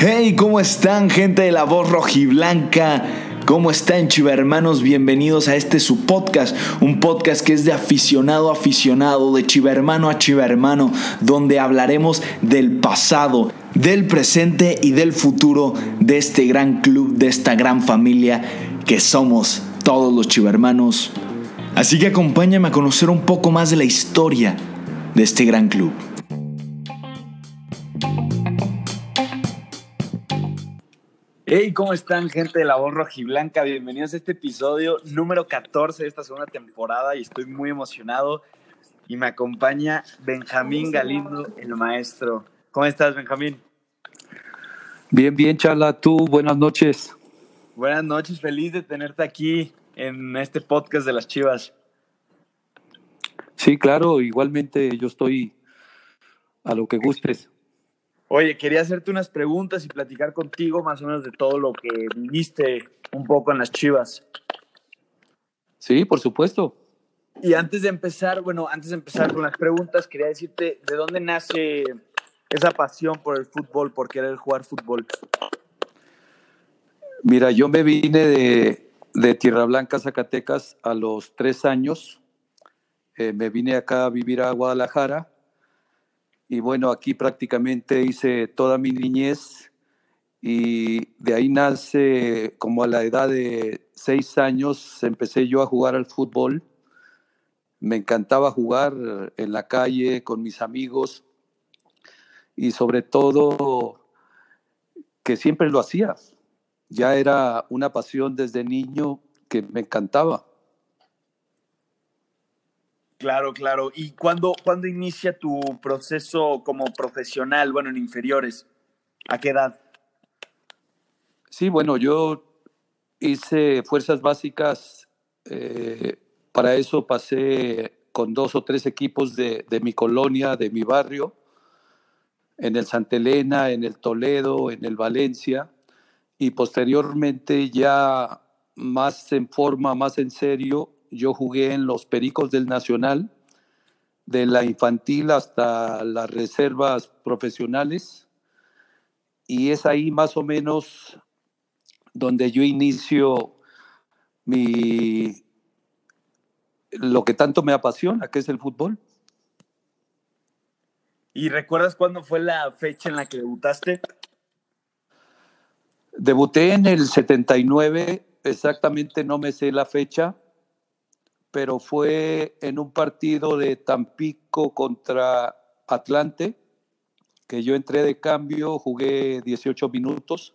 Hey, ¿cómo están, gente de la voz rojiblanca? ¿Cómo están, chivermanos? Bienvenidos a este su podcast, un podcast que es de aficionado a aficionado, de chivermano a chivermano, donde hablaremos del pasado, del presente y del futuro de este gran club, de esta gran familia que somos todos los chivermanos. Así que acompáñame a conocer un poco más de la historia de este gran club. Hey, ¿cómo están, gente de la voz rojiblanca? Bienvenidos a este episodio número 14 de esta segunda temporada y estoy muy emocionado. Y me acompaña Benjamín Galindo, el maestro. ¿Cómo estás, Benjamín? Bien, bien, Charla. Tú, buenas noches. Buenas noches, feliz de tenerte aquí en este podcast de las Chivas. Sí, claro, igualmente yo estoy a lo que gustes. Oye, quería hacerte unas preguntas y platicar contigo más o menos de todo lo que viviste un poco en las Chivas. Sí, por supuesto. Y antes de empezar, bueno, antes de empezar con las preguntas, quería decirte de dónde nace esa pasión por el fútbol, por querer jugar fútbol. Mira, yo me vine de, de Tierra Blanca, Zacatecas, a los tres años. Eh, me vine acá a vivir a Guadalajara y bueno, aquí prácticamente hice toda mi niñez y de ahí nace, como a la edad de seis años, empecé yo a jugar al fútbol. Me encantaba jugar en la calle con mis amigos y sobre todo que siempre lo hacía. Ya era una pasión desde niño que me encantaba. Claro, claro. ¿Y cuándo, cuándo inicia tu proceso como profesional, bueno, en inferiores? ¿A qué edad? Sí, bueno, yo hice fuerzas básicas. Eh, para eso pasé con dos o tres equipos de, de, mi colonia, de mi barrio, en el Santa Elena, en el Toledo, en el Valencia, y posteriormente ya más en forma, más en serio, yo jugué en los Pericos del Nacional, de la infantil hasta las reservas profesionales, y es ahí más o menos donde yo inicio mi lo que tanto me apasiona, que es el fútbol. ¿Y recuerdas cuándo fue la fecha en la que debutaste? Debuté en el 79, exactamente no me sé la fecha, pero fue en un partido de Tampico contra Atlante, que yo entré de cambio, jugué 18 minutos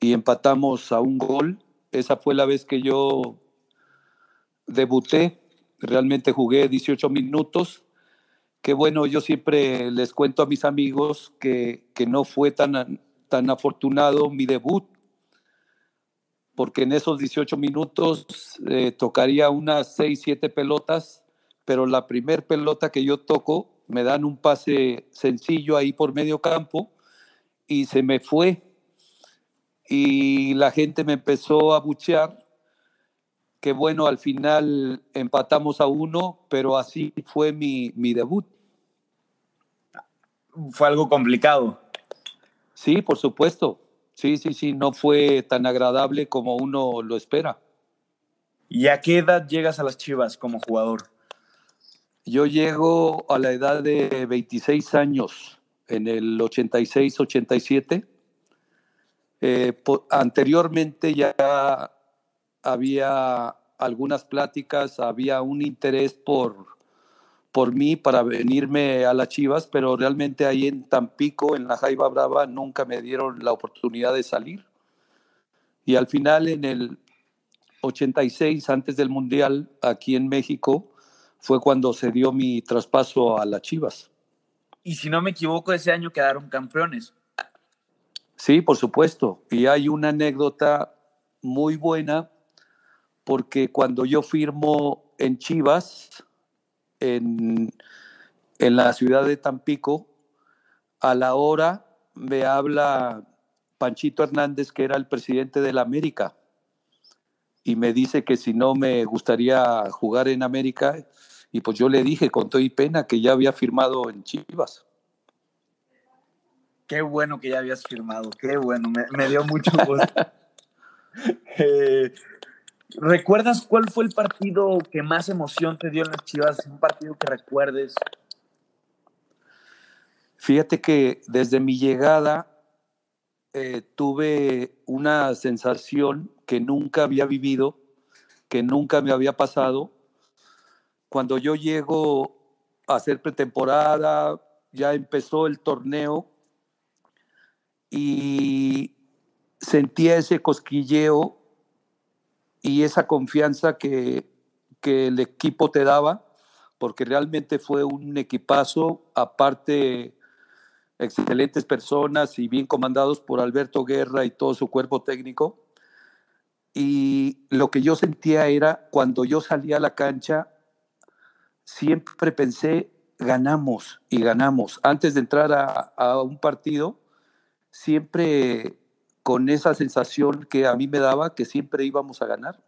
y empatamos a un gol. Esa fue la vez que yo debuté, realmente jugué 18 minutos. Que bueno, yo siempre les cuento a mis amigos que, que no fue tan, tan afortunado mi debut, porque en esos 18 minutos eh, tocaría unas 6, 7 pelotas, pero la primer pelota que yo toco me dan un pase sencillo ahí por medio campo y se me fue. Y la gente me empezó a buchear, que bueno, al final empatamos a uno, pero así fue mi, mi debut. Fue algo complicado. Sí, por supuesto. Sí, sí, sí, no fue tan agradable como uno lo espera. ¿Y a qué edad llegas a las Chivas como jugador? Yo llego a la edad de 26 años, en el 86-87. Eh, anteriormente ya había algunas pláticas, había un interés por, por mí para venirme a las Chivas, pero realmente ahí en Tampico, en la Jaiba Brava, nunca me dieron la oportunidad de salir. Y al final, en el 86, antes del Mundial, aquí en México, fue cuando se dio mi traspaso a las Chivas. Y si no me equivoco, ese año quedaron campeones. Sí, por supuesto. Y hay una anécdota muy buena, porque cuando yo firmo en Chivas, en, en la ciudad de Tampico, a la hora me habla Panchito Hernández, que era el presidente de la América, y me dice que si no me gustaría jugar en América, y pues yo le dije con todo y pena que ya había firmado en Chivas. Qué bueno que ya habías firmado, qué bueno, me, dio mucho gusto. Eh, ¿Recuerdas cuál fue el partido que más emoción te dio en las Chivas? Un partido que recuerdes. Fíjate que desde mi llegada eh, tuve una sensación que nunca había vivido, que nunca me había pasado. Cuando yo llego a hacer pretemporada, ya empezó el torneo y sentía ese cosquilleo y esa confianza que, que el equipo te daba, porque realmente fue un equipazo, aparte excelentes personas y bien comandados por Alberto Guerra y todo su cuerpo técnico. Y lo que yo sentía era, cuando yo salía a la cancha, siempre pensé, ganamos y ganamos. Antes de entrar a, un partido, siempre con esa sensación que a mí me daba que siempre íbamos a ganar.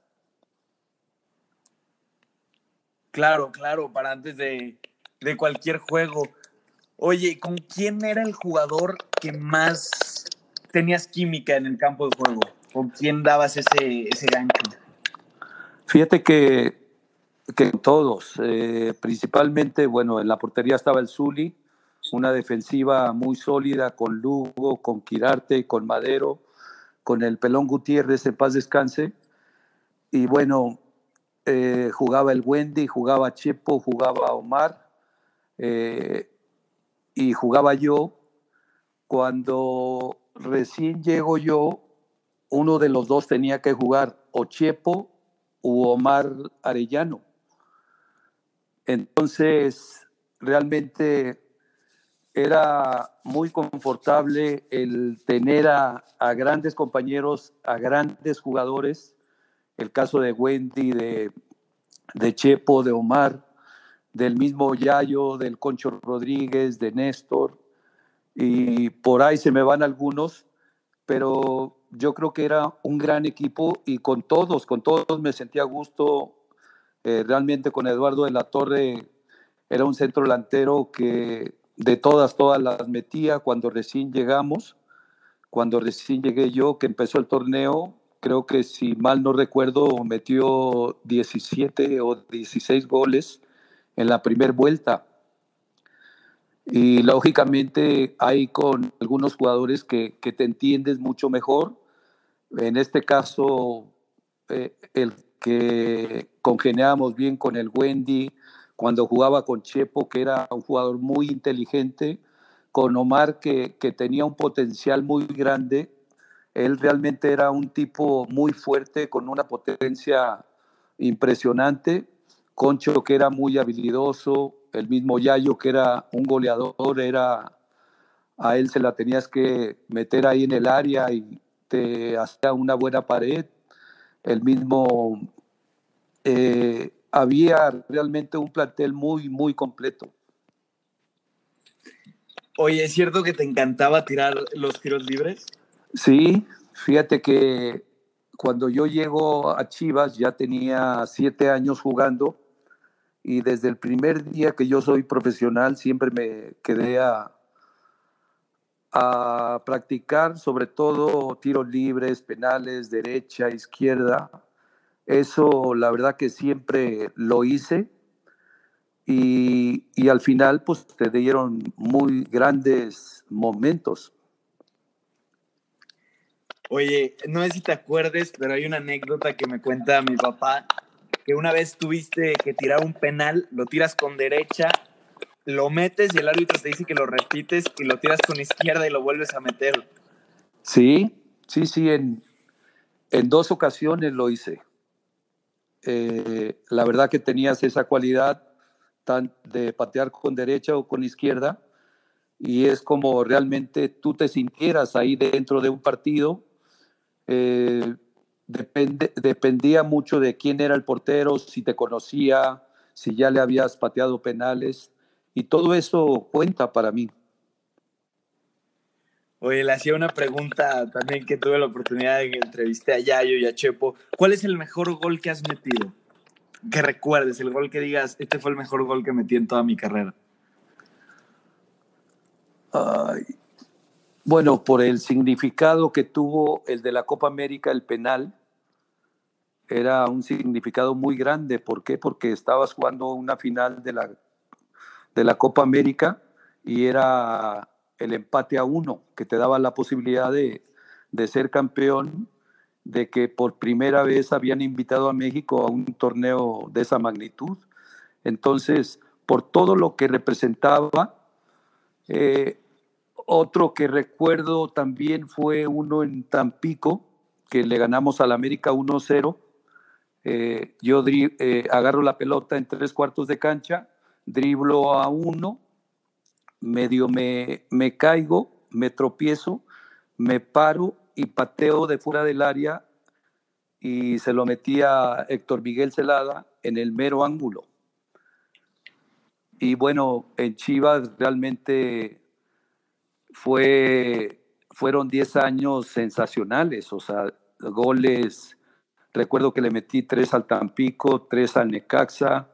Claro, claro, para antes de, de cualquier juego. Oye, ¿con quién era el jugador que más tenías química en el campo de juego? ¿Con quién dabas ese, ese gancho? Fíjate que, que todos, eh, principalmente, bueno, en la portería estaba el Zuli, una defensiva muy sólida con Lugo, con Quirarte, con Madero, con el Pelón Gutiérrez en paz descanse. Y bueno, eh, jugaba el Wendy, jugaba Chepo, jugaba Omar. Eh, y jugaba yo. Cuando recién llego yo, uno de los dos tenía que jugar o Chepo u Omar Arellano. Entonces, realmente era muy confortable el tener a, grandes compañeros, a grandes jugadores, el caso de Wendy, de, Chepo, de Omar, del mismo Yayo, del Concho Rodríguez, de Néstor, y por ahí se me van algunos, pero yo creo que era un gran equipo y con todos, con todos me sentía gusto. Eh, realmente con Eduardo de la Torre era un centro delantero que de todas, todas las metía cuando recién llegamos, cuando recién llegué yo, que empezó el torneo, creo que si mal no recuerdo, metió 17 o 16 goles en la primera vuelta. Y lógicamente hay con algunos jugadores que, te entiendes mucho mejor. En este caso, eh, el que congeniábamos bien con el Wendy, cuando jugaba con Chepo, que era un jugador muy inteligente, con Omar, que, que tenía un potencial muy grande. Él realmente era un tipo muy fuerte, con una potencia impresionante Concho que era muy habilidoso, el mismo Yayo que era un goleador, era a él se la tenías que meter ahí en el área y te hacía una buena pared. El mismo eh, había realmente un plantel muy, muy completo. Oye, ¿es cierto que te encantaba tirar los tiros libres? Sí, fíjate que cuando yo llego a Chivas ya tenía siete años jugando y desde el primer día que yo soy profesional siempre me quedé a, a practicar sobre todo tiros libres, penales, derecha, izquierda. Eso la verdad que siempre lo hice y, y al final pues te dieron muy grandes momentos. Oye, no sé si te acuerdes, pero hay una anécdota que me cuenta mi papá que una vez tuviste que tirar un penal, lo tiras con derecha, lo metes y el árbitro te dice que lo repites y lo tiras con izquierda y lo vuelves a meter. Sí, sí, sí, en, en dos ocasiones lo hice. Eh, la verdad que tenías esa cualidad de patear con derecha o con izquierda y es como realmente tú te sintieras ahí dentro de un partido. Eh, dependía mucho de quién era el portero, si te conocía, si ya le habías pateado penales, y todo eso cuenta para mí. Oye, le hacía una pregunta también que tuve la oportunidad de que entrevisté a Yayo y a Chepo. ¿Cuál es el mejor gol que has metido? Que recuerdes, el gol que digas, este fue el mejor gol que metí en toda mi carrera. Ay, Bueno, por el significado que tuvo el de la Copa América, el penal, era un significado muy grande. ¿Por qué? Porque estabas jugando una final de la, de la Copa América y era el empate a uno, que te daba la posibilidad de, de ser campeón, de que por primera vez habían invitado a México a un torneo de esa magnitud. Entonces, por todo lo que representaba, eh, otro que recuerdo también fue uno en Tampico, que le ganamos al América 1-0. Eh, yo eh, agarro la pelota en tres cuartos de cancha, driblo a uno, medio me, me caigo, me tropiezo, me paro y pateo de fuera del área y se lo metí a Héctor Miguel Celada en el mero ángulo. Y bueno, en Chivas realmente fue, fueron 10 años sensacionales, o sea, goles, recuerdo que le metí tres al Tampico, tres al Necaxa,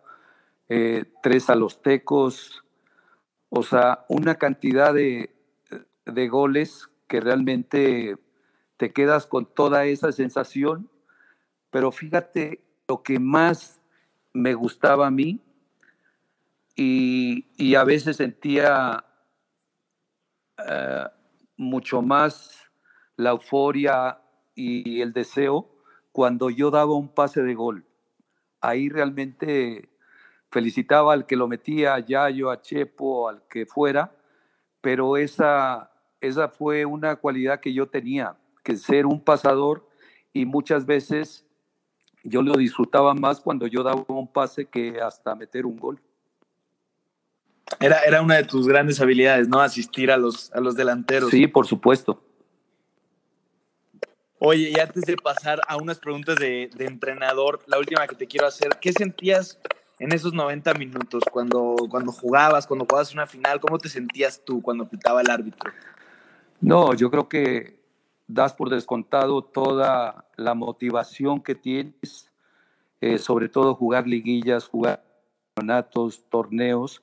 eh, tres a los Tecos, o sea, una cantidad de, de goles que realmente te quedas con toda esa sensación, pero fíjate lo que más me gustaba a mí y, a veces sentía eh, mucho más la euforia y el deseo cuando yo daba un pase de gol. Ahí realmente felicitaba al que lo metía, a Yayo, a Chepo, al que fuera, pero esa, esa fue una cualidad que yo tenía, que ser un pasador y muchas veces yo lo disfrutaba más cuando yo daba un pase que hasta meter un gol. Era, era una de tus grandes habilidades, ¿no? Asistir a los, a los delanteros. Sí, por supuesto. Oye, y antes de pasar a unas preguntas de, de, entrenador, la última que te quiero hacer, ¿qué sentías en esos 90 minutos cuando, cuando jugabas, cuando jugabas una final? ¿Cómo te sentías tú cuando pitaba el árbitro? No, yo creo que das por descontado toda la motivación que tienes, eh, sobre todo jugar liguillas, jugar campeonatos, torneos,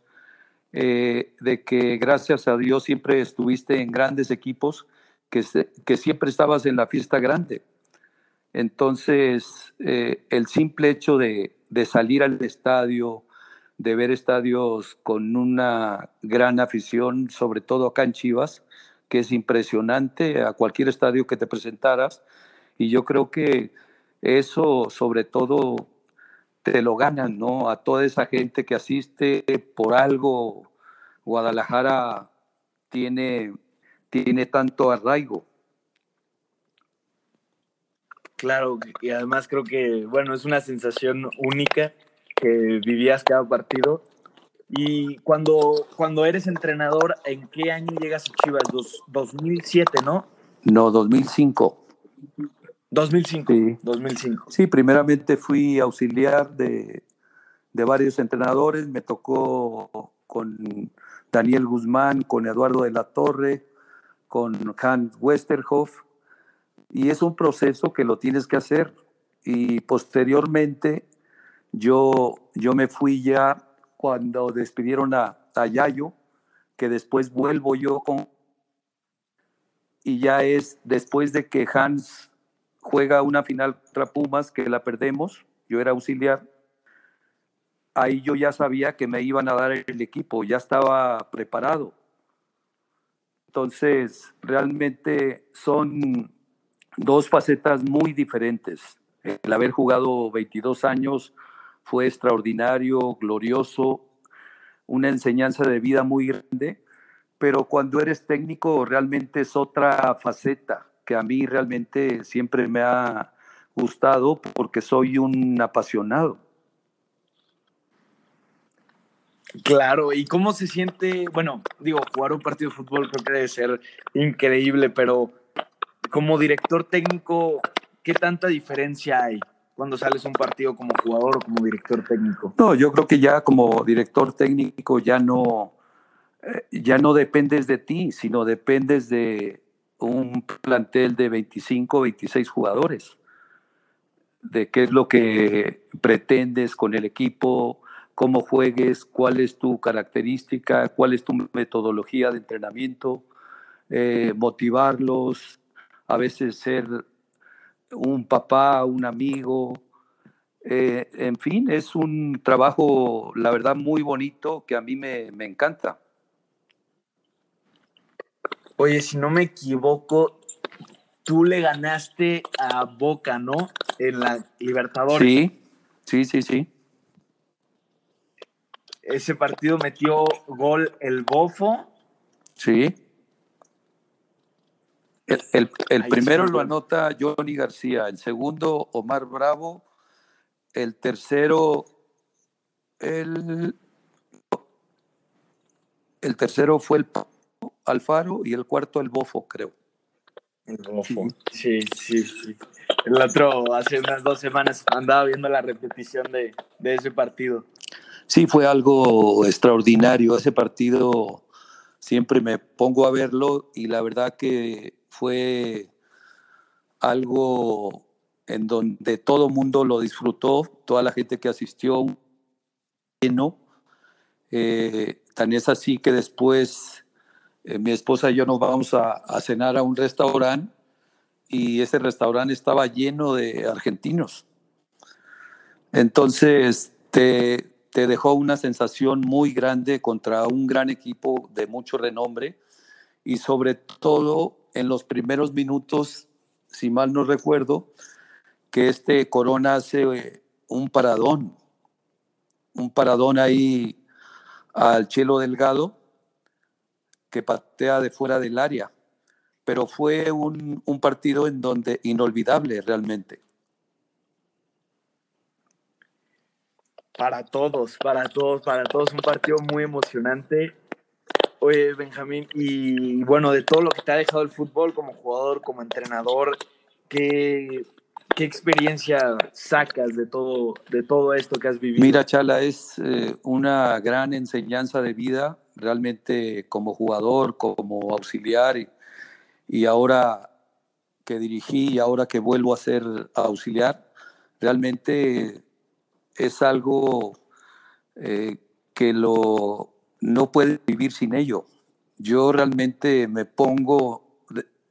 eh, de que gracias a Dios siempre estuviste en grandes equipos, que, que siempre estabas en la fiesta grande. Entonces, eh, el simple hecho de, de, salir al estadio, de ver estadios con una gran afición, sobre todo acá en Chivas, que es impresionante a cualquier estadio que te presentaras, y yo creo que eso sobre todo te lo ganan, ¿no? A toda esa gente que asiste por algo, Guadalajara tiene, tiene tanto arraigo. Claro, y además creo que, bueno, es una sensación única que vivías cada partido. Y cuando, cuando eres entrenador, ¿en qué año llegas a Chivas? Dos, 2007, ¿no? No, 2005. 2005. Sí. 2005. Sí, primeramente fui auxiliar de, de varios entrenadores. Me tocó con Daniel Guzmán, con Eduardo de la Torre, con Hans Westerhoff. Y es un proceso que lo tienes que hacer. Y posteriormente yo, yo me fui ya cuando despidieron a, a que después vuelvo yo con... Y ya es después de que Hans juega una final contra Pumas, que la perdemos, yo era auxiliar, ahí yo ya sabía que me iban a dar el equipo, ya estaba preparado. Entonces, realmente son dos facetas muy diferentes. El haber jugado 22 años fue extraordinario, glorioso, una enseñanza de vida muy grande, pero cuando eres técnico realmente es otra faceta que a mí realmente siempre me ha gustado porque soy un apasionado. Claro, ¿y cómo se siente? Bueno, digo, jugar un partido de fútbol creo que debe ser increíble, pero como director técnico, ¿qué tanta diferencia hay cuando sales un partido como jugador o como director técnico? No, yo creo que ya como director técnico ya no, eh, ya no dependes de ti, sino dependes de un plantel de 25, 26 jugadores, de qué es lo que pretendes con el equipo, cómo juegues, cuál es tu característica, cuál es tu metodología de entrenamiento. eh, motivarlos, a veces ser un papá, un amigo. Eh, en fin, es un trabajo, la verdad, muy bonito que a mí me, me encanta. Oye, si no me equivoco, tú le ganaste a Boca, ¿no? En la Libertadores. Sí, sí, sí, sí. Ese partido metió gol el Bofo. Sí. El, primero lo anota Johnny García, el segundo Omar Bravo, el tercero el, el tercero fue el Alfaro y el cuarto el Bofo, creo. El Bofo, sí, sí, sí. El otro, hace unas dos semanas, andaba viendo la repetición de, de ese partido. Sí, fue algo extraordinario. Ese partido siempre me pongo a verlo y la verdad que fue algo en donde todo mundo lo disfrutó, toda la gente que asistió, lleno. Eh, tan es así que después eh, mi esposa y yo nos vamos a, cenar a un restaurante y ese restaurante estaba lleno de argentinos. Entonces te, te dejó una sensación muy grande contra un gran equipo de mucho renombre y sobre todo en los primeros minutos, si mal no recuerdo, que este Corona hace eh, un paradón, un paradón ahí al Chelo Delgado que patea de fuera del área, pero fue un, un partido en donde inolvidable realmente. Para todos, para todos, para todos, un partido muy emocionante Oye, Benjamín, y bueno, de todo lo que te ha dejado el fútbol como jugador, como entrenador, ¿qué, qué experiencia sacas de todo, de todo esto que has vivido? Mira, Chala, es eh, una gran enseñanza de vida, realmente como jugador, como auxiliar, y, y ahora que dirigí y ahora que vuelvo a ser auxiliar, realmente es algo eh, que lo no puede vivir sin ello. Yo realmente me pongo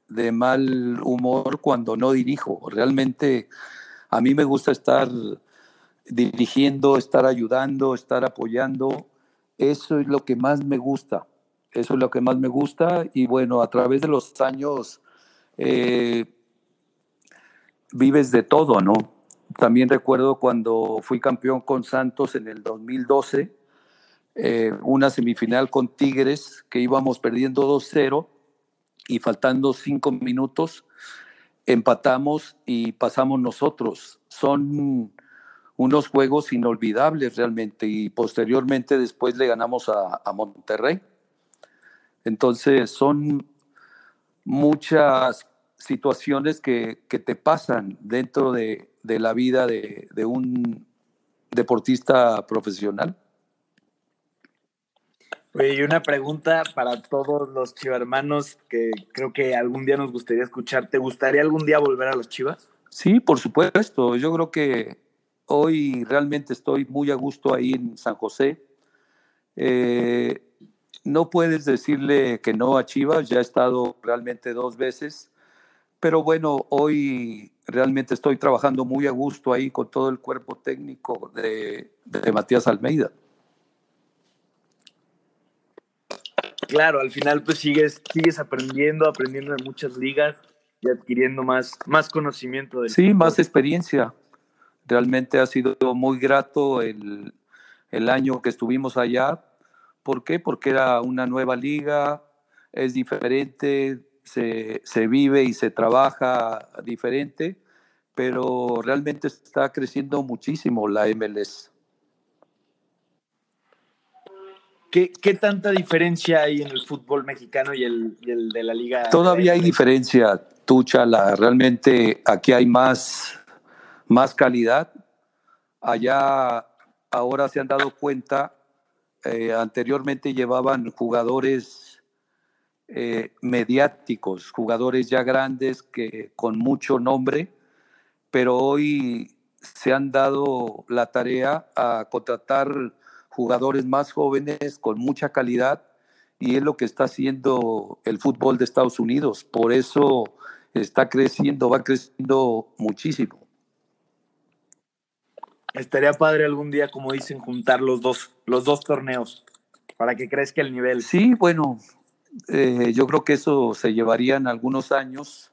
de, mal humor cuando no dirijo. Realmente a mí me gusta estar dirigiendo, estar ayudando, estar apoyando. Eso es lo que más me gusta. Eso es lo que más me gusta. Y bueno, a través de los años eh, vives de todo, ¿no? También recuerdo cuando fui campeón con Santos en el 2012 eh, una semifinal con Tigres que íbamos perdiendo 2-0 y faltando cinco minutos empatamos y pasamos nosotros. Son unos juegos inolvidables realmente y posteriormente después le ganamos a, Monterrey. Entonces son muchas situaciones que, te pasan dentro de, la vida de un deportista profesional. Y una pregunta para todos los chivarmanos que creo que algún día nos gustaría escuchar. ¿Te gustaría algún día volver a los chivas? Sí, por supuesto. Yo creo que hoy realmente estoy muy a gusto ahí en San José. Eh, no puedes decirle que no a Chivas, ya he estado realmente dos veces, pero bueno, hoy realmente estoy trabajando muy a gusto ahí con todo el cuerpo técnico de, de Matías Almeida. Claro, al final pues sigues, sigues aprendiendo, aprendiendo en muchas ligas y adquiriendo más, más conocimiento. Del sí, más experiencia. Realmente ha sido muy grato el, el año que estuvimos allá. ¿Por qué? Porque era una nueva liga, es diferente, se, se, vive y se trabaja diferente, pero realmente está creciendo muchísimo la MLS. ¿Qué, tanta diferencia hay en el fútbol mexicano y el, de la liga? Todavía hay diferencia, Tuchala. Realmente aquí hay más, más calidad. Allá ahora se han dado cuenta, eh, anteriormente llevaban jugadores eh, mediáticos, jugadores ya grandes que con mucho nombre, pero hoy se han dado la tarea a contratar jugadores más jóvenes con mucha calidad y es lo que está haciendo el fútbol de Estados Unidos. Por eso está creciendo, va creciendo muchísimo. Estaría padre algún día, como dicen, juntar los dos, los dos torneos para que crezca el nivel. Sí, bueno, eh, yo creo que eso se llevaría en algunos años.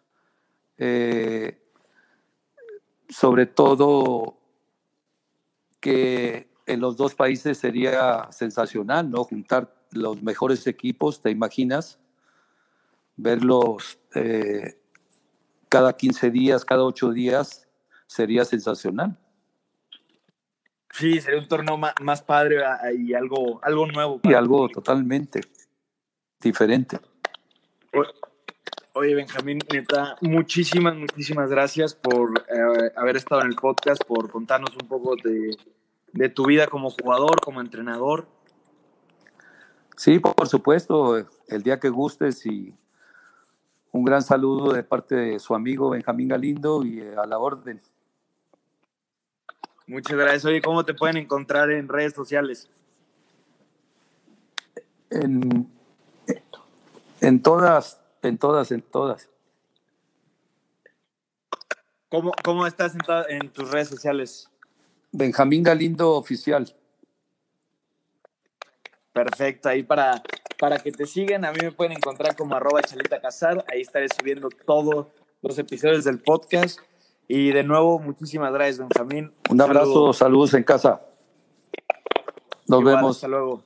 Eh, sobre todo que en los dos países sería sensacional, ¿no? Juntar los mejores equipos, ¿te imaginas? Verlos eh, cada 15 días, cada 8 días, sería sensacional. Sí, sería un torneo más, padre ah, y algo, algo nuevo. Y algo totalmente diferente. Oye, Benjamín, neta, muchísimas, muchísimas gracias por eh, haber estado en el podcast, por contarnos un poco de, de, tu vida como jugador, como entrenador. Sí, por supuesto, el día que gustes y un gran saludo de parte de su amigo Benjamín Galindo y a la orden. Muchas gracias. Oye, ¿cómo te pueden encontrar en redes sociales? En, en todas, en todas, en todas. ¿Cómo, cómo estás en, en tus redes sociales? Benjamín Galindo Oficial. Perfecto, ahí para, para que te sigan, a mí me pueden encontrar como arroba chalita casar, ahí estaré subiendo todos los episodios del podcast. Y de nuevo, muchísimas gracias, Benjamín. Un, abrazo, saludos en casa. Nos vemos. Hasta luego.